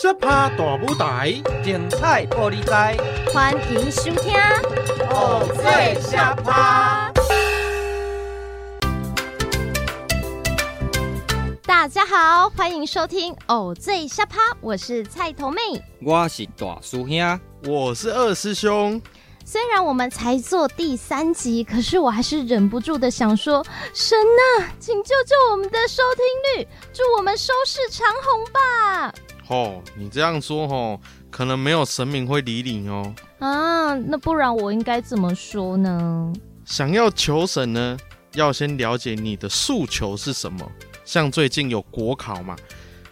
小趴大舞台，精彩玻璃台，欢迎收听偶，最小趴。大家好，欢迎收听偶，最下趴，我是菜头妹，我是大叔兄，我是二师兄。虽然我们才做第三集，可是我还是忍不住的想说：神呐，请救救我们的收听率，祝我们收视长虹吧！哦，你这样说哦，可能没有神明会理你哦。啊，那不然我应该怎么说呢？想要求神呢，要先了解你的诉求是什么。像最近有国考嘛，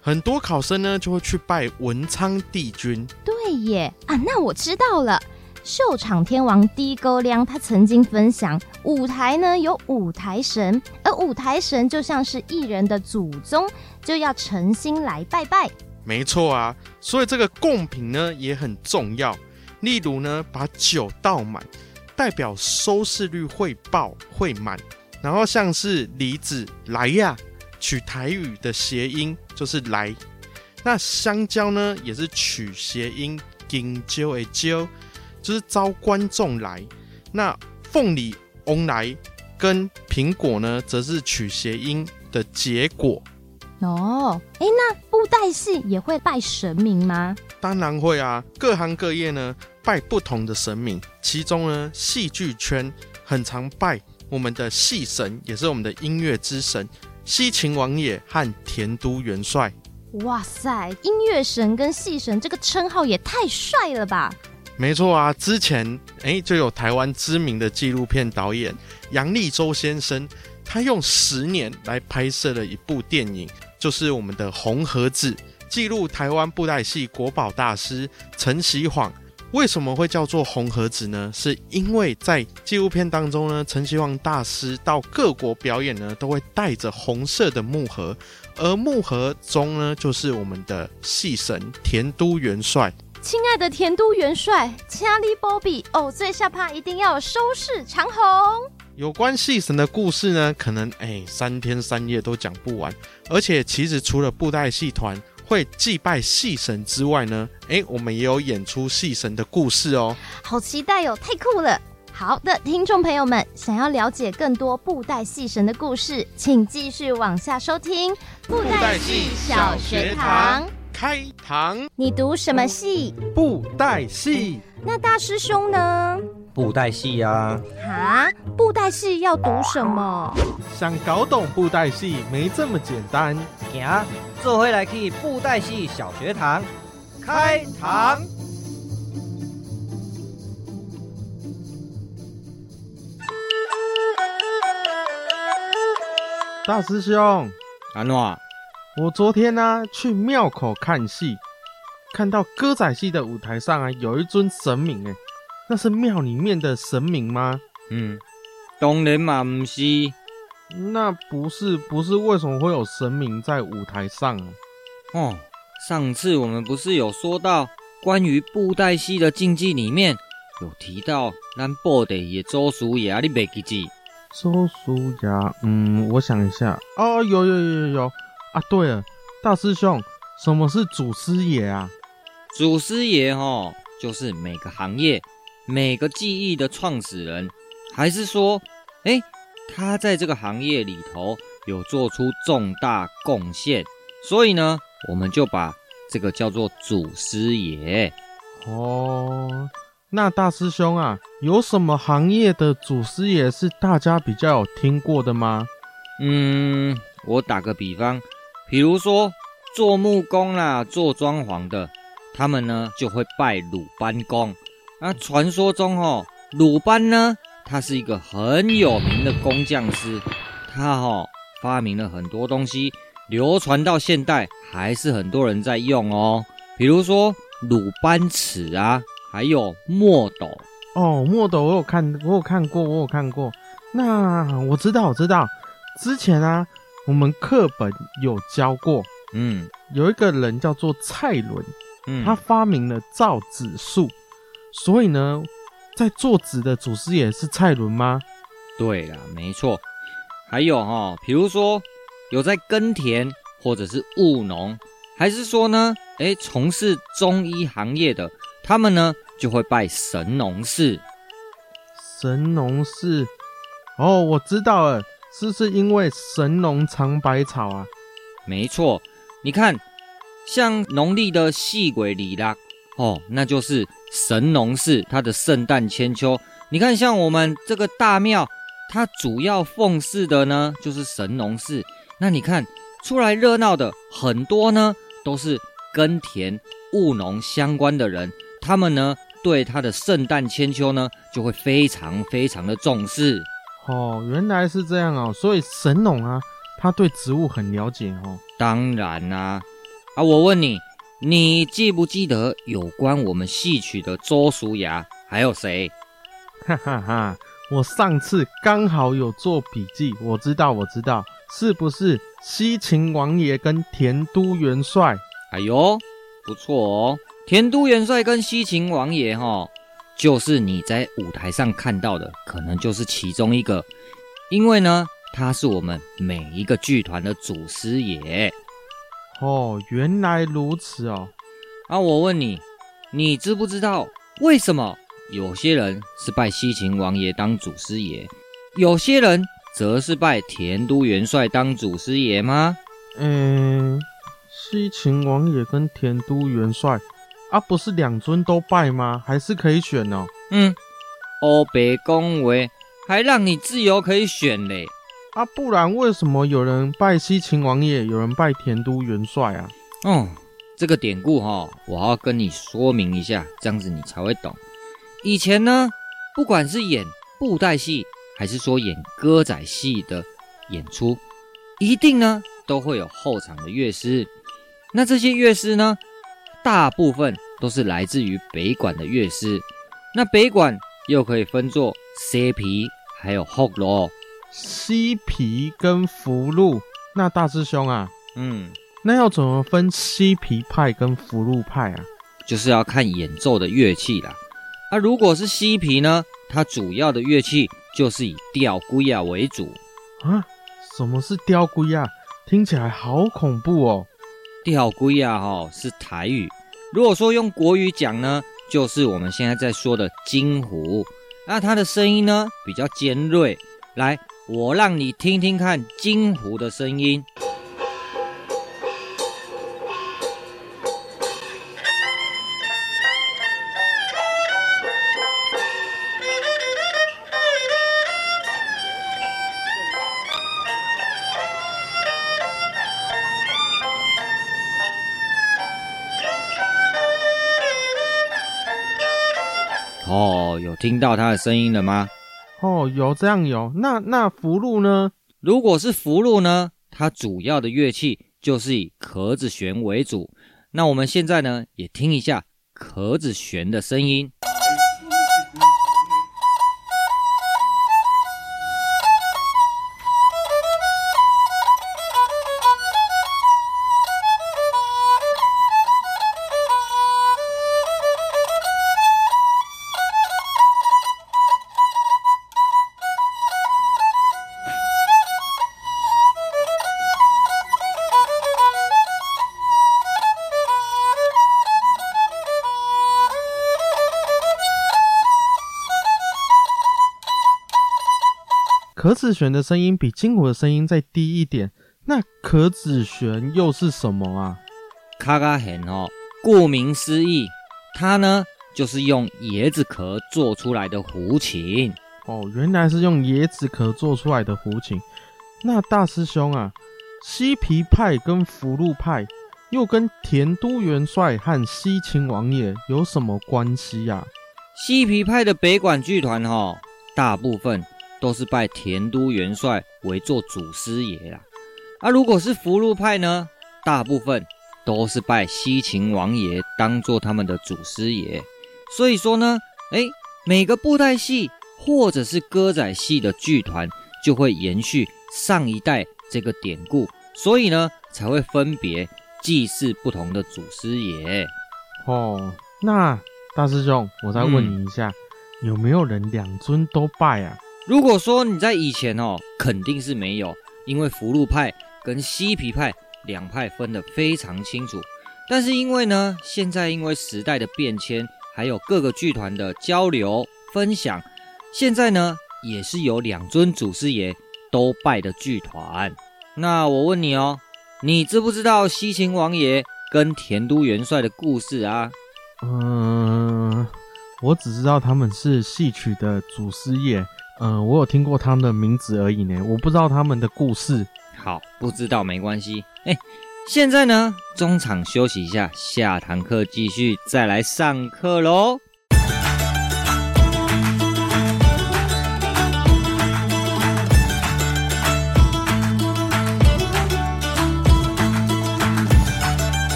很多考生呢就会去拜文昌帝君。对耶，啊，那我知道了。秀场天王低沟亮，他曾经分享，舞台呢有舞台神，而舞台神就像是艺人的祖宗，就要诚心来拜拜。没错啊，所以这个贡品呢也很重要。例如呢，把酒倒满，代表收视率会爆会满。然后像是梨子来呀，取台语的谐音就是来。那香蕉呢也是取谐音，金蕉的蕉。就是招观众来，那凤梨翁来跟苹果呢，则是取谐音的结果。哦，哎，那布袋戏也会拜神明吗？当然会啊，各行各业呢拜不同的神明，其中呢戏剧圈很常拜我们的戏神，也是我们的音乐之神西秦王爷和田都元帅。哇塞，音乐神跟戏神这个称号也太帅了吧！没错啊，之前哎就有台湾知名的纪录片导演杨立洲先生，他用十年来拍摄了一部电影，就是我们的《红盒子》，记录台湾布袋戏国宝大师陈锡煌。为什么会叫做红盒子呢？是因为在纪录片当中呢，陈锡煌大师到各国表演呢，都会带着红色的木盒，而木盒中呢，就是我们的戏神田都元帅。亲爱的田都元帅，掐里波比哦，最下趴一定要收视长虹。有关戏神的故事呢，可能哎三天三夜都讲不完。而且其实除了布袋戏团会祭拜戏神之外呢，哎，我们也有演出戏神的故事哦。好期待哦，太酷了！好的，听众朋友们，想要了解更多布袋戏神的故事，请继续往下收听布袋戏小学堂。开堂，你读什么戏？布袋戏。那大师兄呢？布袋戏呀。啊，布袋戏要读什么？想搞懂布袋戏没这么简单。行，这回来去布袋戏小学堂。开堂。大师兄，安诺。我昨天呢、啊、去庙口看戏，看到歌仔戏的舞台上啊有一尊神明，哎，那是庙里面的神明吗？嗯，当然嘛不是。那不是不是，为什么会有神明在舞台上？哦，上次我们不是有说到关于布袋戏的禁忌里面有提到咱布袋戏的祖师爷，你没记记？祖师爷，嗯，我想一下，哦，有有有有有。啊，对了，大师兄，什么是祖师爷啊？祖师爷哦，就是每个行业、每个技艺的创始人，还是说，哎，他在这个行业里头有做出重大贡献，所以呢，我们就把这个叫做祖师爷。哦，那大师兄啊，有什么行业的祖师爷是大家比较有听过的吗？嗯，我打个比方。比如说做木工啦、做装潢的，他们呢就会拜鲁班公。那传说中哦，鲁班呢，他是一个很有名的工匠师，他哦发明了很多东西，流传到现代还是很多人在用哦。比如说鲁班尺啊，还有墨斗。哦，墨斗我有看，我有看过，我有看过。那我知道，我知道，之前啊。我们课本有教过，嗯，有一个人叫做蔡伦，嗯，他发明了造纸术，所以呢，在做纸的祖师爷是蔡伦吗？对了，没错。还有哈、哦，比如说有在耕田或者是务农，还是说呢，诶，从事中医行业的，他们呢就会拜神农氏。神农氏，哦，我知道了，是是因为神农尝百草啊？没错，你看，像农历的细鬼里啦，哦，那就是神农氏他的圣诞千秋。你看，像我们这个大庙，它主要奉祀的呢就是神农氏。那你看出来热闹的很多呢，都是耕田务农相关的人，他们呢。对他的圣诞千秋呢，就会非常非常的重视。哦，原来是这样哦，所以神农啊，他对植物很了解哦。当然啦、啊，啊，我问你，你记不记得有关我们戏曲的周叔牙还有谁？哈哈哈，我上次刚好有做笔记，我知道，我知道，是不是西秦王爷跟田都元帅？哎呦，不错哦。田都元帅跟西秦王爷，哈，就是你在舞台上看到的，可能就是其中一个，因为呢，他是我们每一个剧团的祖师爷。哦，原来如此哦。啊，我问你，你知不知道为什么有些人是拜西秦王爷当祖师爷，有些人则是拜田都元帅当祖师爷吗？嗯，西秦王爷跟田都元帅。啊，不是两尊都拜吗？还是可以选哦。嗯，欧北恭维还让你自由可以选嘞。啊，不然为什么有人拜西秦王爷，有人拜田都元帅啊？哦，这个典故哈、哦，我要跟你说明一下，这样子你才会懂。以前呢，不管是演布袋戏，还是说演歌仔戏的演出，一定呢都会有后场的乐师。那这些乐师呢，大部分都是来自于北管的乐师，那北管又可以分作西皮还有福禄。西皮跟福禄，那大师兄啊，嗯，那要怎么分西皮派跟福禄派啊？就是要看演奏的乐器啦。啊，如果是西皮呢，它主要的乐器就是以吊龟啊为主。啊，什么是吊龟啊？听起来好恐怖哦。吊龟啊，哈，是台语。如果说用国语讲呢，就是我们现在在说的金湖。那它的声音呢，比较尖锐。来，我让你听听看金湖的声音。听到他的声音了吗？哦，有这样有。那那福禄呢？如果是福禄呢，它主要的乐器就是以壳子弦为主。那我们现在呢，也听一下壳子弦的声音。壳子弦的声音比金胡的声音再低一点，那壳子弦又是什么啊？卡卡弦哦，顾名思义，它呢就是用椰子壳做出来的胡琴哦。原来是用椰子壳做出来的胡琴。那大师兄啊，西皮派跟福禄派又跟田都元帅和西秦王爷有什么关系呀？西皮派的北管剧团哈，大部分。都是拜田都元帅为做祖师爷啦，啊，如果是福禄派呢，大部分都是拜西秦王爷当做他们的祖师爷。所以说呢，哎，每个布袋戏或者是歌仔戏的剧团就会延续上一代这个典故，所以呢才会分别祭祀不同的祖师爷。哦，那大师兄，我再问你一下，嗯、有没有人两尊都拜啊？如果说你在以前哦，肯定是没有，因为福禄派跟西皮派两派分得非常清楚，但是因为呢，现在因为时代的变迁，还有各个剧团的交流分享，现在呢也是有两尊祖师爷都拜的剧团。那我问你哦，你知不知道西秦王爷跟田都元帅的故事啊？嗯，我只知道他们是戏曲的祖师爷。嗯，我有听过他们的名字而已呢，我不知道他们的故事。好，不知道没关系。哎，现在呢，中场休息一下，下堂课继续再来上课喽。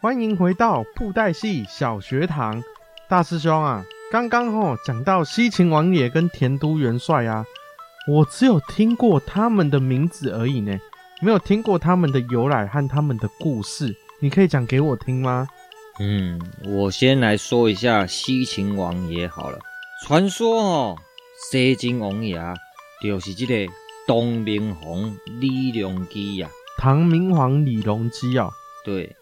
欢迎回到布袋戏小学堂，大师兄啊，刚刚吼讲到西秦王爷跟田都元帅啊，我只有听过他们的名字而已呢，没有听过他们的由来和他们的故事，你可以讲给我听吗？嗯，我先来说一下西秦王爷好了。传说哦，西秦王爷啊，就是这个唐明皇李隆基呀。唐明皇李隆基啊，对。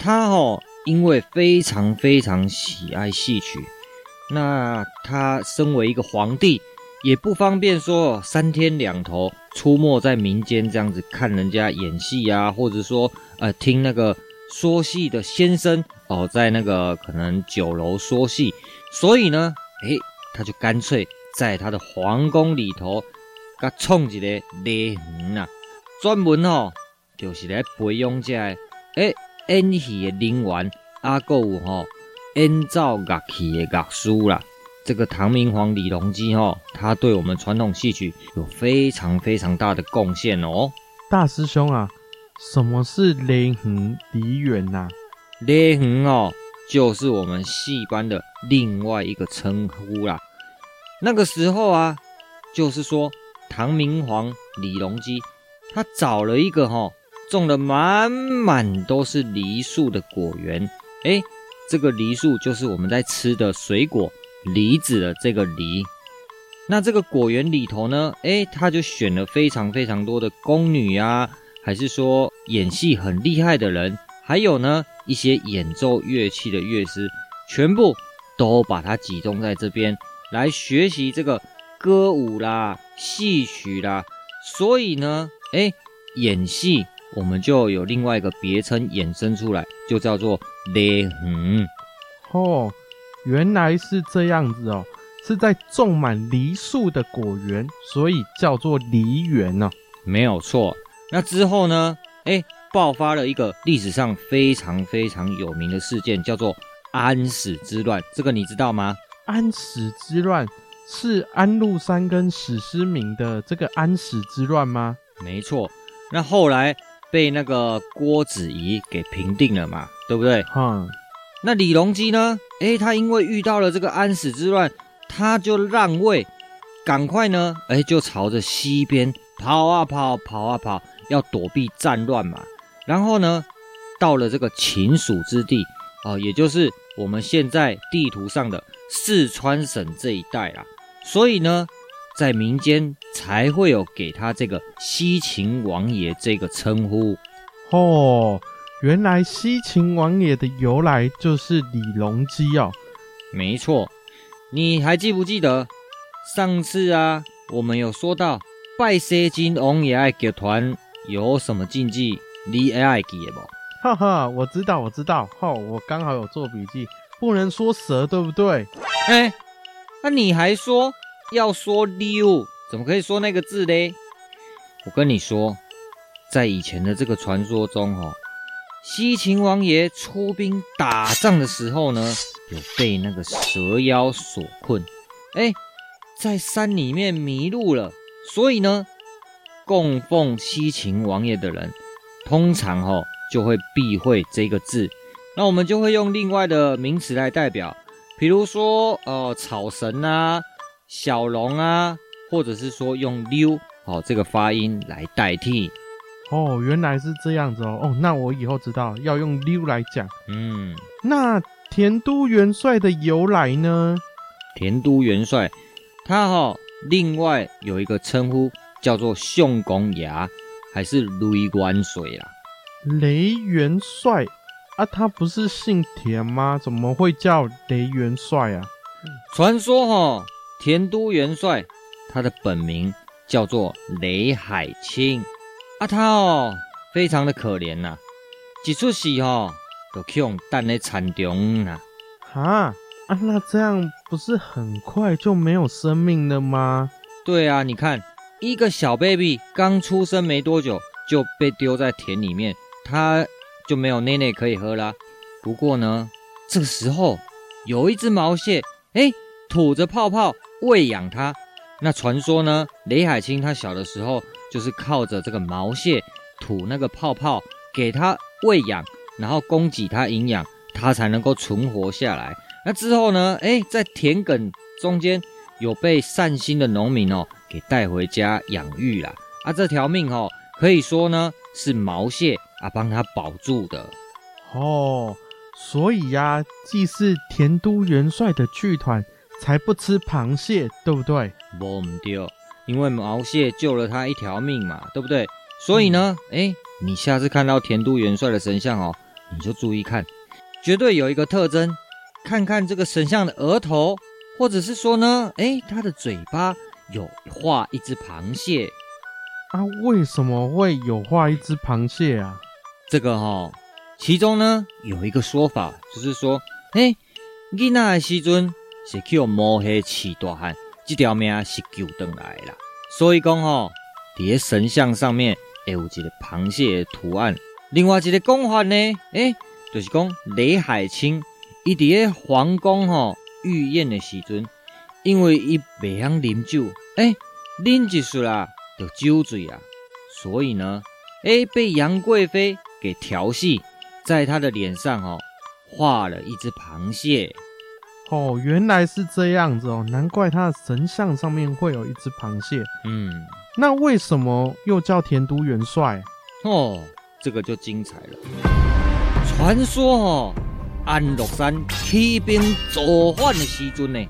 他哦，因为非常非常喜爱戏曲，那他身为一个皇帝，也不方便说三天两头出没在民间这样子看人家演戏啊，或者说呃听那个说戏的先生哦，在那个可能酒楼说戏，所以呢，诶，他就干脆在他的皇宫里头，给他创一个礼园呐，专门哦，就是来培养这诶。演戏的人员，阿够有吼演奏乐器的乐师啦。这个唐明皇李隆基吼，他对我们传统戏曲有非常非常大的贡献哦。大师兄啊，什么是礼园梨园呐？礼园哦，就是我们戏班的另外一个称呼啦。那个时候啊，就是说唐明皇李隆基他找了一个吼。种了满满都是梨树的果园，哎，这个梨树就是我们在吃的水果梨子的这个梨。那这个果园里头呢，哎，他就选了非常非常多的宫女啊，还是说演戏很厉害的人，还有呢一些演奏乐器的乐师，全部都把它集中在这边来学习这个歌舞啦、戏曲啦。所以呢，哎，演戏。我们就有另外一个别称衍生出来，就叫做梨园。哦，原来是这样子哦，是在种满梨树的果园，所以叫做梨园呢。没有错。那之后呢？哎，爆发了一个历史上非常非常有名的事件，叫做安史之乱。这个你知道吗？安史之乱是安禄山跟史思明的这个安史之乱吗？没错。那后来。被那个郭子仪给平定了嘛，对不对？嗯。那李隆基呢？哎，他因为遇到了这个安史之乱，他就让位，赶快呢，哎，就朝着西边跑啊跑，跑啊跑，要躲避战乱嘛。然后呢，到了这个秦蜀之地，哦，也就是我们现在地图上的四川省这一带啦。所以呢。在民间才会有给他这个西秦王爷这个称呼哦。原来西秦王爷的由来就是李隆基哦。没错，你还记不记得上次啊，我们有说到拜西秦王爷爱剧团有什么禁忌？你爱记的不？哈哈，我知道，我知道。哦，我刚好有做笔记，不能说蛇，对不对？哎，那你还说？要说溜，怎么可以说那个字嘞？我跟你说，在以前的这个传说中，哦，西秦王爷出兵打仗的时候呢，有被那个蛇妖所困，哎，在山里面迷路了。所以呢，供奉西秦王爷的人，通常哦就会避讳这个字。那我们就会用另外的名词来代表，比如说，呃，草神啊。小龙啊，或者是说用溜哦这个发音来代替哦，原来是这样子哦。哦，那我以后知道要用溜来讲。嗯，那田都元帅的由来呢？田都元帅，他哈、哦、另外有一个称呼叫做相公爷，还是雷元帅啦？雷元帅啊，他不是姓田吗？怎么会叫雷元帅啊？传说哈、哦，田都元帅他的本名叫做雷海清啊，他哦非常的可怜呐、啊，一出世哈、哦、就去等在田中呐。哈啊，那这样不是很快就没有生命了吗？对啊，你看一个小 baby 刚出生没多久就被丢在田里面，他就没有奶奶可以喝啦。不过呢，这个时候有一只毛蟹，哎，吐着泡泡喂养它。那传说呢，雷海清他小的时候就是靠着这个毛蟹吐那个泡泡给他喂养，然后供给他营养。他才能够存活下来。那之后呢？哎，在田埂中间有被善心的农民哦给带回家养育啦。啊，这条命哦，可以说呢是毛蟹啊帮他保住的。哦，所以呀、啊，祭祀田都元帅的剧团才不吃螃蟹，对不对？不对，因为毛蟹救了他一条命嘛，对不对？所以呢，哎、嗯，你下次看到田都元帅的神像哦，你就注意看。绝对有一个特征，看看这个神像的额头，或者是说呢，诶，他的嘴巴有画一只螃蟹啊？为什么会有画一只螃蟹啊？这个哈、哦，其中呢有一个说法，就是说，诶，囡仔的时阵是去摸黑起大汉，这条命是救回来了。所以讲吼、哦，在神像上面会有一个螃蟹的图案。另外一个讲法呢，诶。就是讲雷海清，伊伫个皇宫吼御宴的时阵，因为伊袂晓啉酒，哎，啉一输啦就酒醉啊，所以呢，哎，被杨贵妃给调戏，在她的脸上哦画了一只螃蟹。哦，原来是这样子哦，难怪他的神像上面会有一只螃蟹。嗯，那为什么又叫田都元帅？哦，这个就精彩了。传说哦，安禄山起兵造反的时阵呢，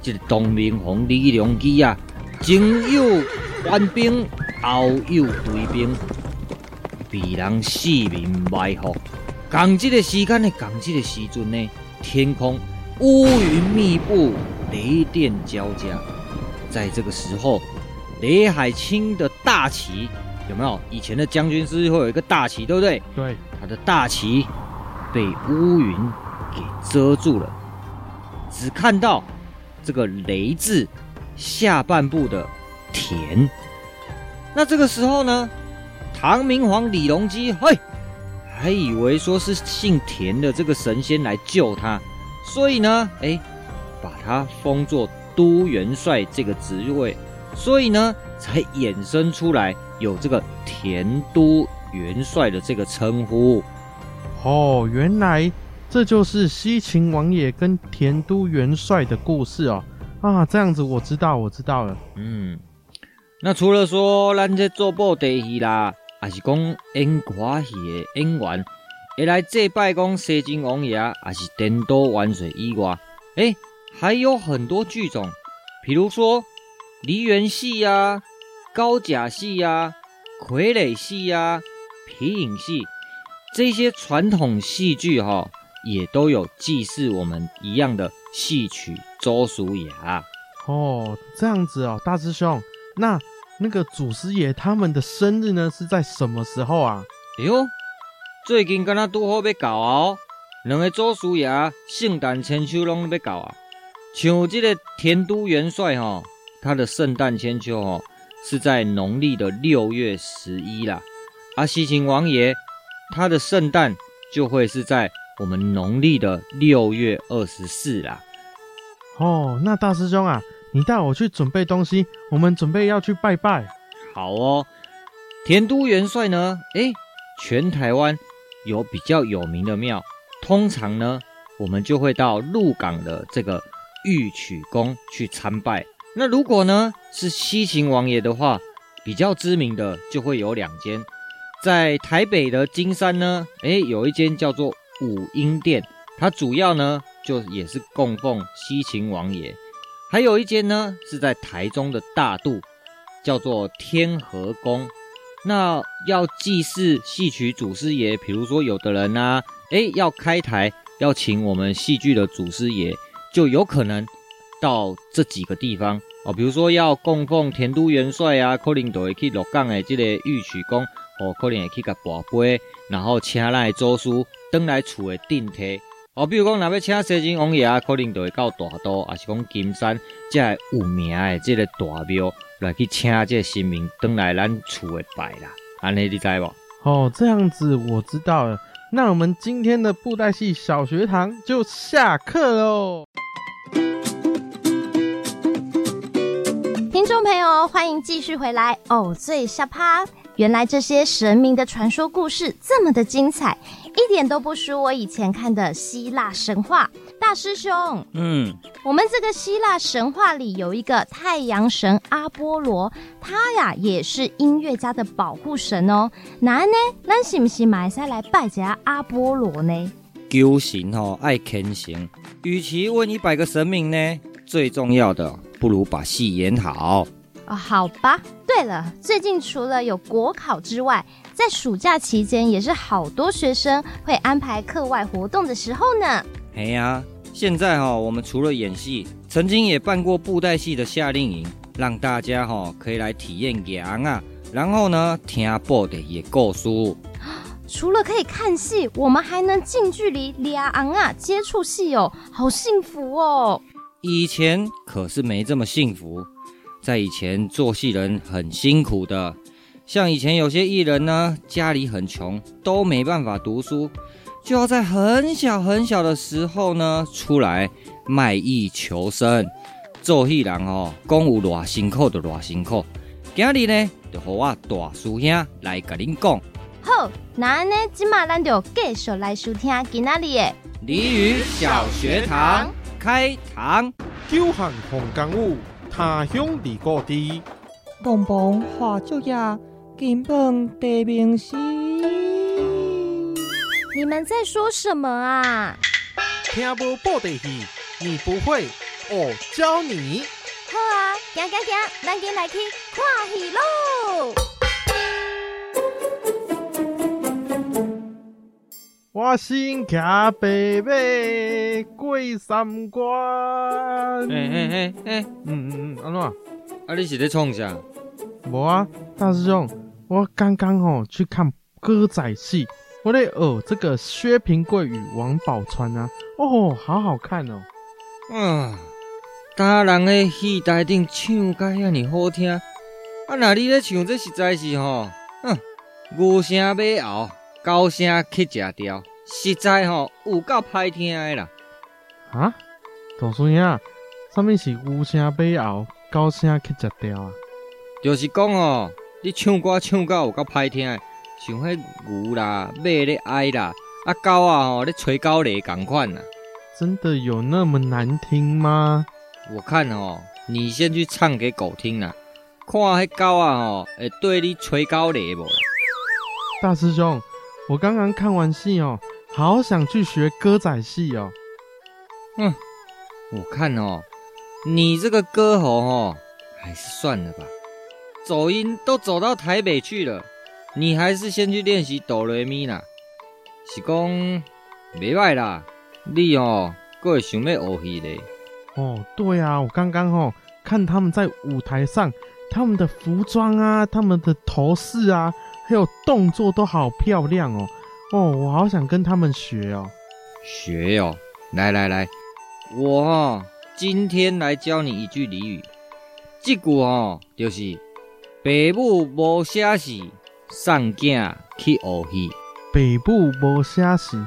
这个东明皇李隆基啊，前有援兵，后有追兵，被人四面埋伏。同这个时间呢，同这个时阵呢，天空乌云密布，雷电交加。在这个时候，雷海清的大旗有没有？以前的将军是会有一个大旗，对不对？对，他的大旗。被乌云给遮住了，只看到这个“雷”字下半部的田。那这个时候呢，唐明皇李隆基嘿，还以为说是姓田的这个神仙来救他，所以呢，哎，把他封作都元帅这个职位，所以呢，才衍生出来有这个田都元帅的这个称呼。哦，原来这就是西秦王爷跟田都元帅的故事哦。啊，这样子我知道，我知道了。嗯，那除了说咱这做布袋戏啦，还是讲演歌戏的演员，会来祭拜讲西秦王爷，还是田都元帅以外，哎，还有很多剧种，比如说梨园戏呀、高甲戏呀、傀儡戏呀、皮影戏。这些传统戏剧哈、哦，也都有祭祀我们一样的戏曲祖师爷哦。这样子哦，大师兄，那那个祖师爷他们的生日呢，是在什么时候啊？哎呦，最近跟他都好要搞哦，两个祖师爷圣诞千秋拢要搞啊。像这个田都元帅哈、哦，他的圣诞千秋哦，是在农历的六月十一啦。啊，西秦王爷。他的圣诞就会是在我们农历的六月二十四啦。哦，那大师兄啊，你带我去准备东西，我们准备要去拜拜。好哦，田都元帅呢？诶，全台湾有比较有名的庙，通常呢，我们就会到鹿港的这个玉曲宫去参拜。那如果呢是西秦王爷的话，比较知名的就会有两间。在台北的金山呢，诶，有一间叫做武英殿，它主要呢就也是供奉西秦王爷。还有一间呢是在台中的大肚，叫做天和宫。那要祭祀戏曲祖师爷，比如说有的人啊，诶，要开台，要请我们戏剧的祖师爷，就有可能到这几个地方哦。比如说要供奉田都元帅啊，可能都会去鹿港的这个玉曲宫，哦，可能会去个跋杯，然后请咱的祖师登来厝的顶替。哦，比如讲，若要请西秦王爷啊，可能就会到大都，也是讲金山这有名的即个大庙。来去请这个神明登来咱厝的拜啦，安尼你知无？哦，这样子我知道了。那我们今天的布袋戏小学堂就下课喽。听众朋友，欢迎继续回来哦，最下趴。原来这些神明的传说故事这么的精彩，一点都不输我以前看的希腊神话。大师兄，嗯，我们这个希腊神话里有一个太阳神阿波罗，他呀也是音乐家的保护神哦。那呢，咱是不是马上来拜一下阿波罗呢？求神哦，爱虔诚，与其问一百个神明呢，最重要的不如把戏演好。哦，好吧。对了，最近除了有国考之外，在暑假期间也是好多学生会安排课外活动的时候呢。哎呀。现在哈，我们除了演戏，曾经也办过布袋戏的夏令营，让大家哈可以来体验演啊，然后呢听布袋也故事。除了可以看戏，我们还能近距离练啊接触戏哦，好幸福哦！以前可是没这么幸福，在以前做戏人很辛苦的，像以前有些艺人呢，家里很穷，都没办法读书。就要在很小很小的时候呢，出来卖艺求生，做戏人哦，讲有偌辛苦就偌辛苦。今日呢，就和我大师兄来跟您讲。好，那呢，今嘛咱就继续来收听今仔日的俚语小学堂开堂。久旱逢甘雨，他乡离故地。东风花烛夜，金榜题名时。你们在说什么啊？听不布袋戏，你不会，我教你。好啊，行行行，咱今来去看戏喽！我身骑白马过三关。哎哎哎哎，嗯嗯嗯，安怎？啊，你是在创啥？无啊，大师兄，我刚刚哦去看歌仔戏。我嘞哦，这个薛平贵与王宝钏啊，哦，好好看哦。嗯，大人的戏台顶唱甲遐尔好听，啊，那你咧唱这实在是吼，哼，牛声马喉，高声去食调，实在吼有够歹听的啦。啊，大师兄，什么是牛声马喉，高声去食调啊？就是讲哦，你唱歌唱到有够歹听的。像迄牛啦、马咧哀啦，啊狗啊吼咧吹狗咧共款呐。真的有那么难听吗？我看哦，你先去唱给狗听啦，看迄狗啊吼会对你吹狗咧无？大师兄，我刚刚看完戏哦，好想去学歌仔戏哦。嗯，我看哦，你这个歌喉哦，还是算了吧，走音都走到台北去了。你还是先去练习哆来咪啦，是讲没歹啦。你哦，阁会想要学戏嘞。哦，对啊，我刚刚哦看他们在舞台上，他们的服装啊，他们的头饰啊，还有动作都好漂亮哦。哦，我好想跟他们学哦。学哦，来来来，我哦今天来教你一句俚语。这句哦就是“爸母无写事”。送囝去学戏，爸母无写事，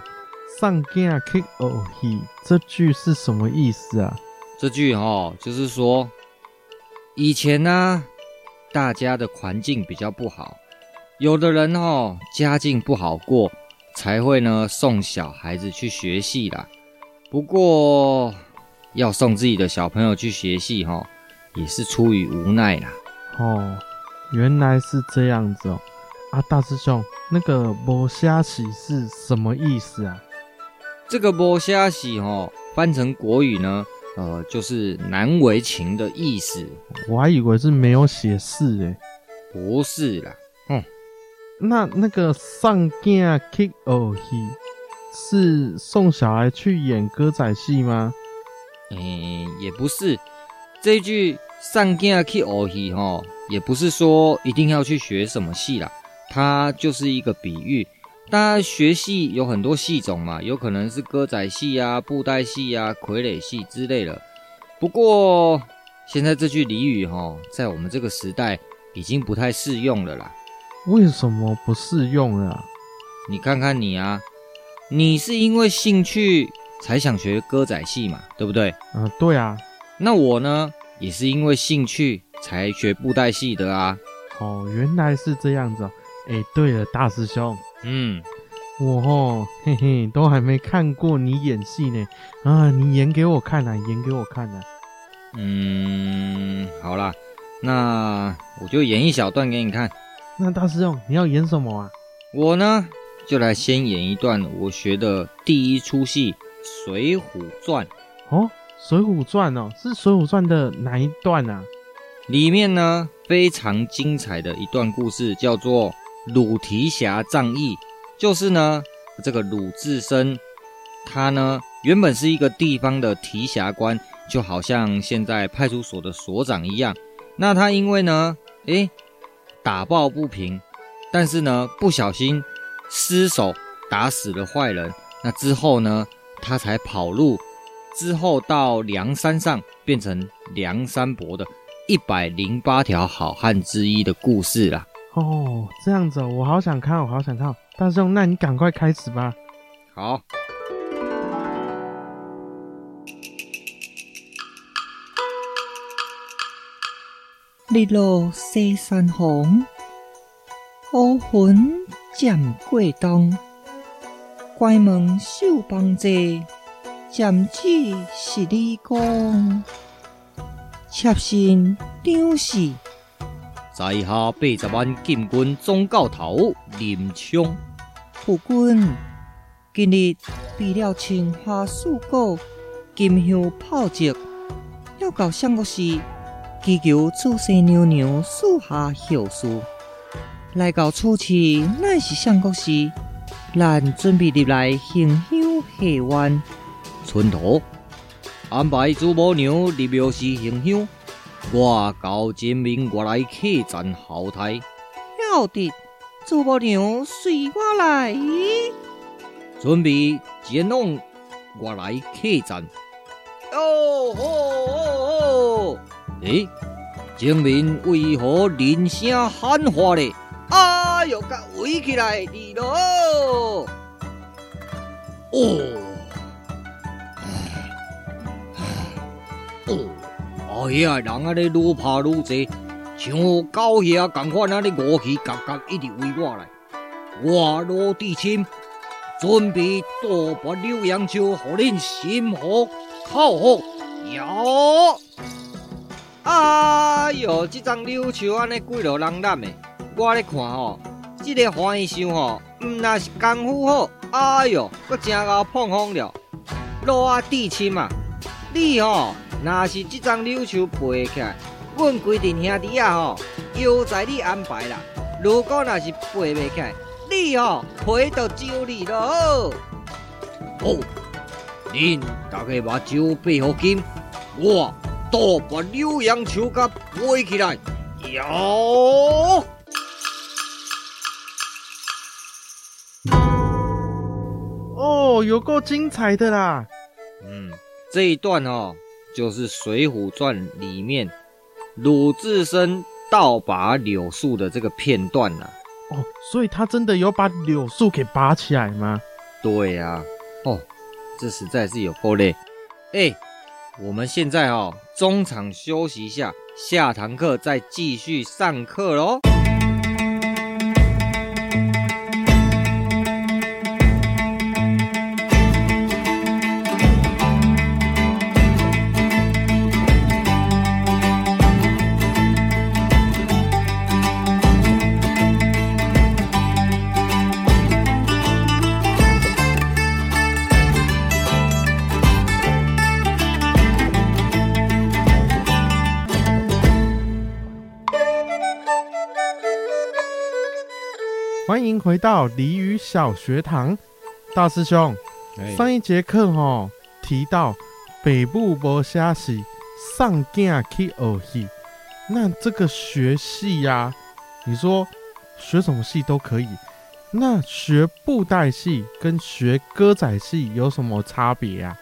送囝去学戏，这句是什么意思啊？这句哈，就是说，以前呢、啊，大家的环境比较不好，有的人哦家境不好过，才会呢送小孩子去学戏啦。不过，要送自己的小朋友去学戏哈，也是出于无奈啦。哦，原来是这样子哦。啊，大师兄，那个“无虾喜”是什么意思啊？这个“无虾喜”哦，翻成国语呢，呃，就是难为情的意思。我还以为是没有写事诶。不是啦，嗯，那那个送囝去学戏是送小孩去演歌仔戏吗？诶、欸，也不是。这句“送囝去学戏”哈，也不是说一定要去学什么戏啦，它就是一个比喻。大家学戏有很多戏种嘛，有可能是歌仔戏啊、布袋戏啊、傀儡戏之类的。不过现在这句俚语哈，在我们这个时代已经不太适用了啦。为什么不适用啊？你看看你啊，你是因为兴趣才想学歌仔戏嘛，对不对？嗯、呃，对啊。那我呢，也是因为兴趣才学布袋戏的啊。哦，原来是这样子哦。哎，对了，大师兄。嗯，我哦，嘿嘿，都还没看过你演戏呢，啊，你演给我看啊，演给我看啊。嗯，好啦，那我就演一小段给你看。那大师兄，你要演什么啊？我呢，就来先演一段我学的第一出戏《水浒传》。哦，《水浒传》哦，是《水浒传》的哪一段啊？里面呢，非常精彩的一段故事，叫做。鲁提辖仗义，就是呢，这个鲁智深，他呢原本是一个地方的提辖官，就好像现在派出所的所长一样。那他因为呢，诶，打抱不平，但是呢不小心失手打死了坏人。那之后呢，他才跑路，之后到梁山上变成梁山伯的一百零八条好汉之一的故事啦。哦，这样子，我好想看，我好想看。大师兄，那你赶快开始吧。好。日落西山红，乌云渐过冬。关门守房者，尖子十里光。妾身张氏。在下八十万禁军总教头林冲，夫君今日为了青花四果、金香炮竹，要到相国寺祈求祖先娘娘赐下孝书。来到此处乃是相国寺，咱准备入来行香谢愿。村头安排祖母娘入庙寺行香。我高建明，我来客栈后台。晓得，祖母娘随我来。准备前往我来客栈。哦吼哦哦！诶，前面为何连声喊话呢？哎呦，甲围起来的咯！哦。哦，遐个人安尼愈拍愈济，像狗遐共款安尼武器夹夹一直围我来。我罗地亲准备大拔柳杨树，互恁心服口服。哟！哎哟，这张柳树安尼几落人揽的，我咧看吼，这个欢喜相吼，毋那是功夫好，哎哟，搁真够碰风了。罗地亲嘛，你吼。若是这张柳树背起来，阮规阵兄弟啊吼，又在你安排啦。如果若是背袂起来，你吼赔到招你咯。哦，恁大家把酒备好金，我倒把柳杨树甲背起来。摇！哦，有够精彩的啦。嗯，这一段哦。就是《水浒传》里面鲁智深倒拔柳树的这个片段呐、啊。哦，所以他真的有把柳树给拔起来吗？对呀、啊。哦，这实在是有够累。哎，我们现在哦，中场休息一下，下堂课再继续上课喽。回到俚语小学堂，大师兄。上一节课哈提到北部博虾喜上镜去学戏，那这个学戏呀、啊，你说学什么戏都可以，那学布袋戏跟学歌仔戏有什么差别呀、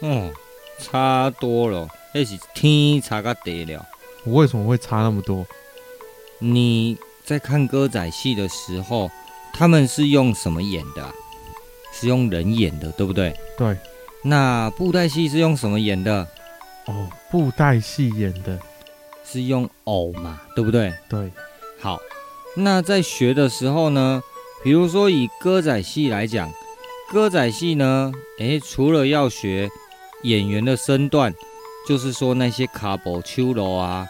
啊？哦，差多了，那是天差个地了。我为什么会差那么多？你在看歌仔戏的时候，他们是用什么演的、啊？是用人演的，对不对？对。那布袋戏是用什么演的？哦，布袋戏演的是用偶嘛，对不对？对。好，那在学的时候呢，比如说以歌仔戏来讲，歌仔戏呢，诶，除了要学演员的身段，就是说那些卡宝秋楼啊，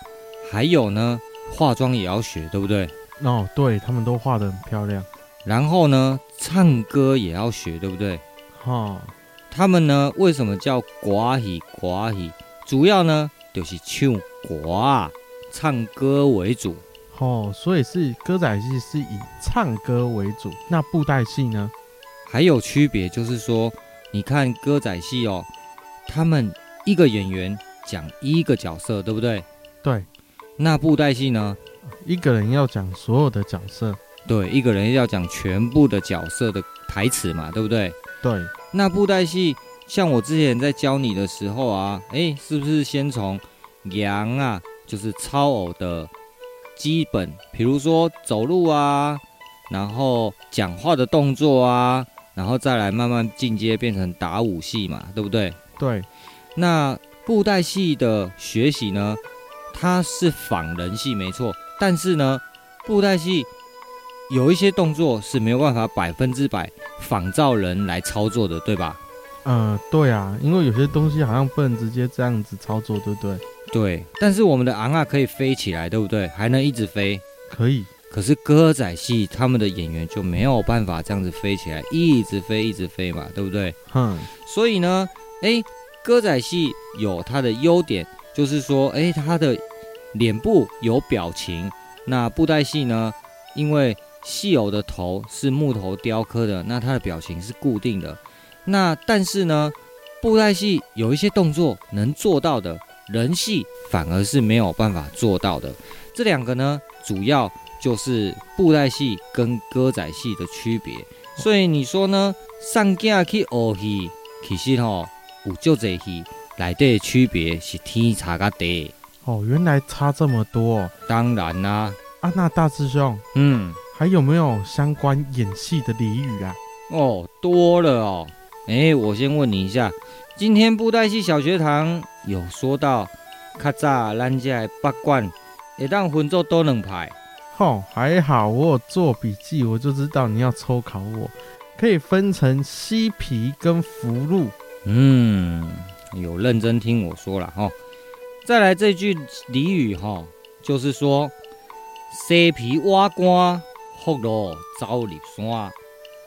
还有呢，化妆也要学，对不对？哦，对，他们都画的很漂亮。然后呢，唱歌也要学，对不对？哈、哦，他们呢，为什么叫歌戏？歌戏主要呢，就是唱歌，唱歌为主。哦，所以是歌仔戏是以唱歌为主。那布袋戏呢？还有区别，就是说，你看歌仔戏哦，他们一个演员讲一个角色，对不对？对。那布袋戏呢？一个人要讲所有的角色。对，一个人要讲全部的角色的台词嘛，对不对？对。那布袋戏，像我之前在教你的时候啊，哎，是不是先从羊啊，就是超偶的基本，比如说走路啊，然后讲话的动作啊，然后再来慢慢进阶变成打武戏嘛，对不对？对。那布袋戏的学习呢，它是仿人戏没错，但是呢，布袋戏。有一些动作是没有办法百分之百仿照人来操作的，对吧？嗯、呃，对啊，因为有些东西好像不能直接这样子操作，对不对？对，但是我们的昂啊可以飞起来，对不对？还能一直飞，可以。可是歌仔戏他们的演员就没有办法这样子飞起来，一直飞，一直飞嘛，对不对？哼、嗯。所以呢，哎，歌仔戏有它的优点，就是说，哎，它的脸部有表情。那布袋戏呢，因为戏偶的头是木头雕刻的，那它的表情是固定的。那但是呢，布袋戏有一些动作能做到的，人戏反而是没有办法做到的。这两个呢，主要就是布袋戏跟歌仔戏的区别。所以你说呢？上架去学戏，其实吼有就这戏来的区别是天差个地。哦，原来差这么多。当然啦、啊，啊，那大师兄，嗯。还有没有相关演戏的俚语啊？哦，多了哦。哎，我先问你一下，今天布袋戏小学堂有说到，较早咱家的八卦会当分做多两派。哦，还好我有做笔记，我就知道你要抽考我。可以分成西皮跟福禄。嗯，有认真听我说了哈、哦。再来这句俚语哈、哦，就是说西皮挖瓜。福禄走入山，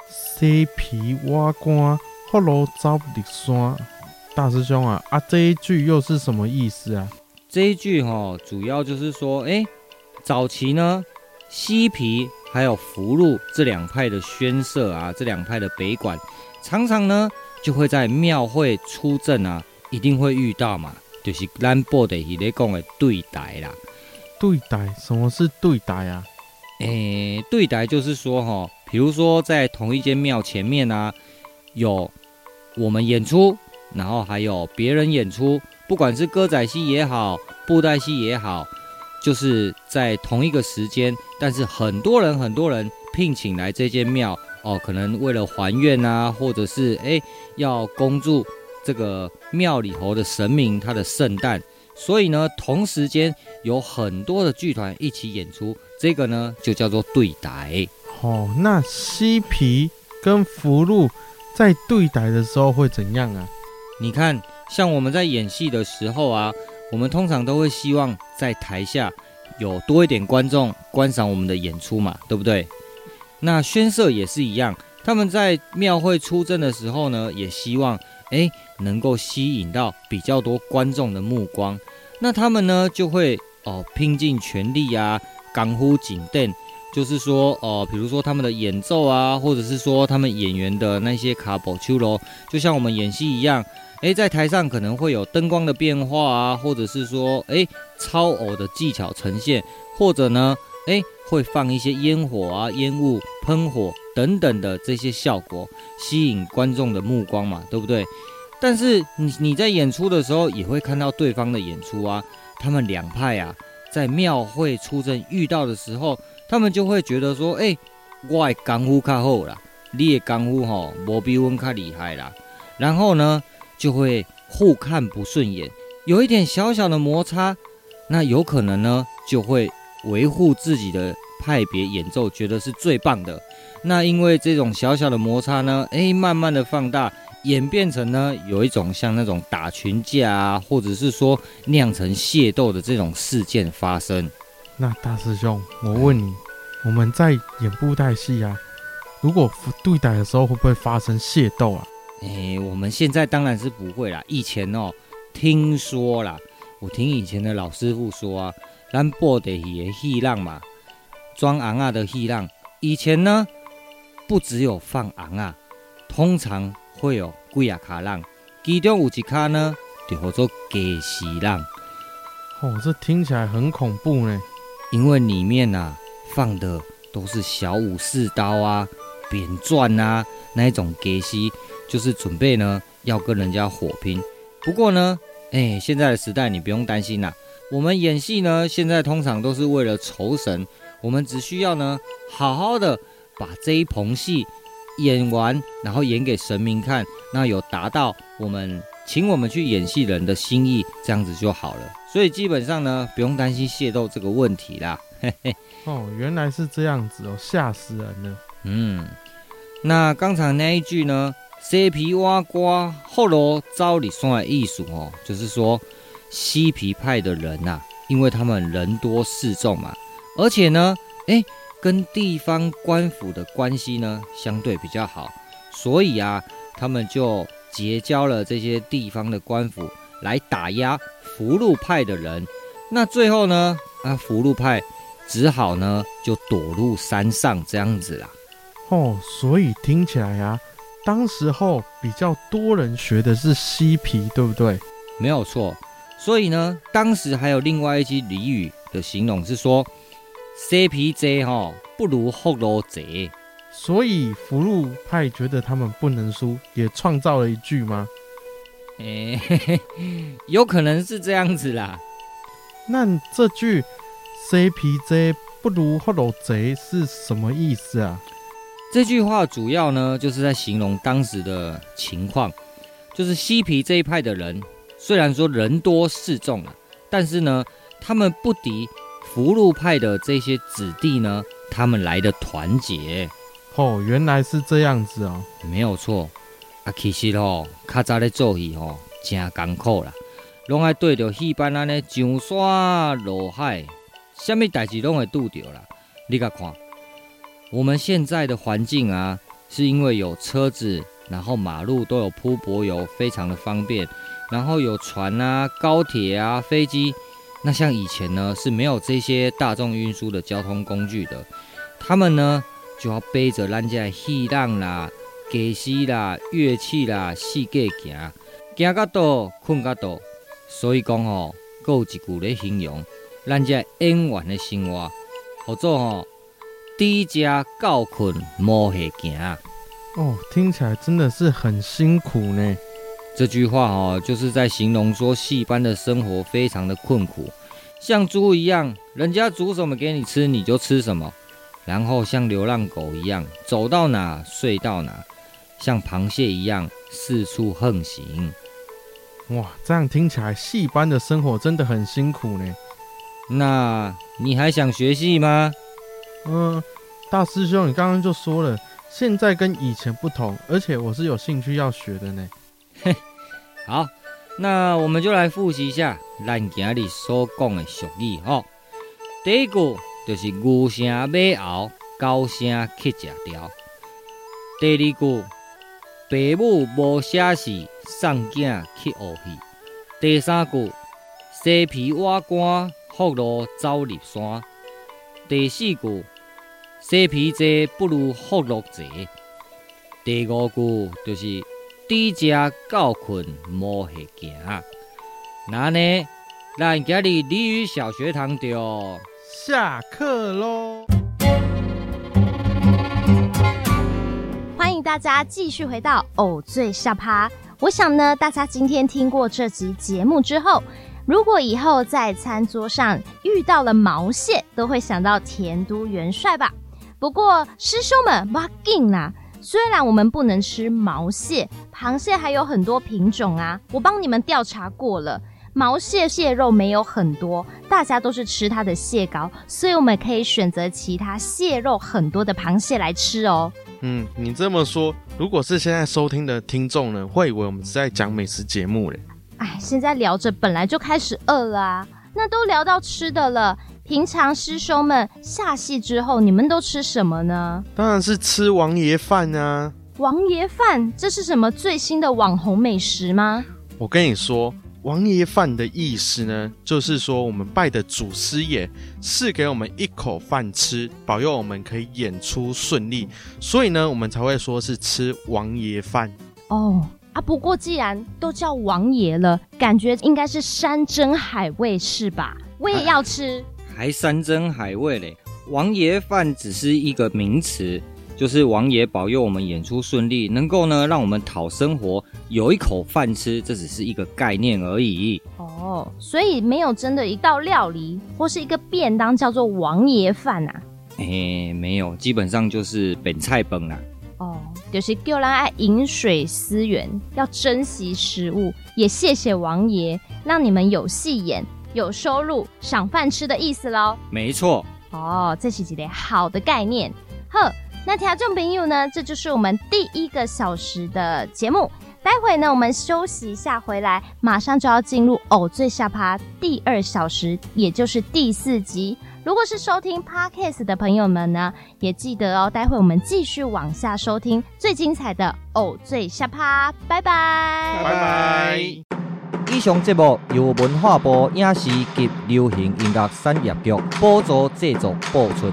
西皮挖瓜，福禄走入山。大师兄啊，啊这一句又是什么意思啊？这一句哈、哦，主要就是说，哎，早期呢，西皮还有福禄这两派的宣社啊，这两派的北管，常常呢就会在庙会出阵啊，一定会遇到嘛，就是咱布袋戏咧讲的对待啦。对待，什么是对待啊？诶，对台就是说哈，比如说在同一间庙前面啊，有我们演出，然后还有别人演出，不管是歌仔戏也好，布袋戏也好，就是在同一个时间，但是很多人很多人聘请来这间庙哦，可能为了还愿啊，或者是诶要恭祝这个庙里头的神明他的圣诞，所以呢，同时间有很多的剧团一起演出。这个呢，就叫做对台。哦，那西皮跟福禄在对台的时候会怎样啊？你看，像我们在演戏的时候啊，我们通常都会希望在台下有多一点观众观赏我们的演出嘛，对不对？那宣社也是一样，他们在庙会出阵的时候呢，也希望哎能够吸引到比较多观众的目光。那他们呢就会哦拼尽全力啊。功夫紧等，就是说，哦、呃，比如说他们的演奏啊，或者是说他们演员的那些卡宝丘罗，就像我们演戏一样，诶，在台上可能会有灯光的变化啊，或者是说，诶，超偶的技巧呈现，或者呢，诶，会放一些烟火啊、烟雾、喷火等等的这些效果，吸引观众的目光嘛，对不对？但是你你在演出的时候，也会看到对方的演出啊，他们两派啊，在庙会出阵遇到的时候。他们就会觉得说：“哎、欸，我的功夫较好啦，你的功夫吼，无比阮较厉害啦。”然后呢，就会互看不顺眼，有一点小小的摩擦，那有可能呢，就会维护自己的派别演奏，觉得是最棒的。那因为这种小小的摩擦呢，哎、慢慢的放大，演变成呢，有一种像那种打群架啊，或者是说酿成械斗的这种事件发生。那大师兄，我问你，我们在演布袋戏啊，如果对打的时候会不会发生械斗啊？哎、欸，我们现在当然是不会啦。以前哦，听说啦，我听以前的老师傅说啊，咱布袋戏的戏浪嘛，装昂啊的戏浪，以前呢不只有放昂啊，通常会有几啊卡浪，其中有一卡呢就叫做假戏浪。哦，这听起来很恐怖呢。因为里面呐、啊、放的都是小武士刀啊、扁钻啊那一种给西，就是准备呢要跟人家火拼。不过呢，哎，现在的时代你不用担心啦。我们演戏呢，现在通常都是为了酬神，我们只需要呢好好的把这一棚戏演完，然后演给神明看，那有达到我们请我们去演戏人的心意，这样子就好了。所以基本上呢，不用担心械斗这个问题啦。嘿嘿。哦，原来是这样子哦，吓死人了。嗯，那刚才那一句呢，西皮挖瓜后罗招里送来艺术哦，就是说西皮派的人呐、啊，因为他们人多势众嘛，而且呢，哎，跟地方官府的关系呢相对比较好，所以啊，他们就结交了这些地方的官府来打压。福禄派的人，那最后呢？啊，福禄派只好呢就躲入山上这样子啦。哦，所以听起来啊，当时候比较多人学的是西皮，对不对？没有错。所以呢，当时还有另外一句俚语的形容是说：“西皮贼哈不如福禄贼。”所以福禄派觉得他们不能输，也创造了一句吗？哎、欸，有可能是这样子啦。那这句“西皮贼不如福禄贼”是什么意思啊？这句话主要呢，就是在形容当时的情况，就是西皮这一派的人，虽然说人多势众啊，但是呢，他们不敌福禄派的这些子弟呢，他们来的团结。哦，原来是这样子哦，没有错。啊，其实吼，较早咧做戏吼，真艰苦啦，拢爱对着戏班安尼上山落海，什么代志拢会拄着啦。你甲看，我们现在的环境啊，是因为有车子，然后马路都有铺柏油，非常的方便，然后有船啊、高铁啊、飞机。那像以前呢，是没有这些大众运输的交通工具的，他们呢就要背着咱家戏浪啦。歌诗啦，乐器啦，四界行，行到倒，困到倒。所以讲吼，有一句咧形容咱家演员的生活，叫做吼，低家高困莫下行。哦，听起来真的是很辛苦呢。这句话哦，就是在形容说戏班的生活非常的困苦，像猪一样，人家煮什么给你吃，你就吃什么，然后像流浪狗一样，走到哪睡到哪。像螃蟹一样四处横行，哇！这样听起来，戏班的生活真的很辛苦呢。那你还想学戏吗？嗯，大师兄，你刚刚就说了，现在跟以前不同，而且我是有兴趣要学的呢。好，那我们就来复习一下咱今日所讲的俗语哦。第一句就是牛声马后，高声乞食条。第二句。父母无写事，送囝去学戏。第三句，西皮挖瓜，福禄走入山。第四句，洗皮济不如福禄济。第五句就是猪食狗困无下行。那呢，咱今日鲤鱼小学堂就下课喽！欢迎大家继续回到偶醉下趴。我想呢，大家今天听过这集节目之后，如果以后在餐桌上遇到了毛蟹，都会想到田都元帅吧？不过师兄们，不要紧啦。虽然我们不能吃毛蟹，螃蟹还有很多品种啊。我帮你们调查过了，毛蟹蟹肉没有很多，大家都是吃它的蟹膏，所以我们可以选择其他蟹肉很多的螃蟹来吃哦。嗯，你这么说，如果是现在收听的听众呢，会以为我们是在讲美食节目嘞。哎，现在聊着本来就开始饿了啊，那都聊到吃的了。平常师兄们下戏之后，你们都吃什么呢？当然是吃王爷饭啊！王爷饭，这是什么最新的网红美食吗？我跟你说，王爷饭的意思呢，就是说我们拜的祖师爷是给我们一口饭吃，保佑我们可以演出顺利，所以呢，我们才会说是吃王爷饭。哦啊，不过既然都叫王爷了，感觉应该是山珍海味是吧？我也要吃。啊还山珍海味嘞！王爷饭只是一个名词，就是王爷保佑我们演出顺利，能够呢让我们讨生活，有一口饭吃，这只是一个概念而已。哦，所以没有真的一道料理或是一个便当叫做王爷饭啊？诶，没有，基本上就是本菜本啦。哦，就是叫人爱饮水思源，要珍惜食物，也谢谢王爷让你们有戏演。有收入、赏饭吃的意思喽？没错。哦，这是几类好的概念。呵，那听众朋友呢？这就是我们第一个小时的节目。待会呢，我们休息一下，回来马上就要进入偶最下趴第二小时，也就是第四集。如果是收听 Podcast 的朋友们呢，也记得哦。待会我们继续往下收听最精彩的偶醉下趴。拜拜，拜拜。以上节目由文化部影视及流行音乐产业局补助制作播出。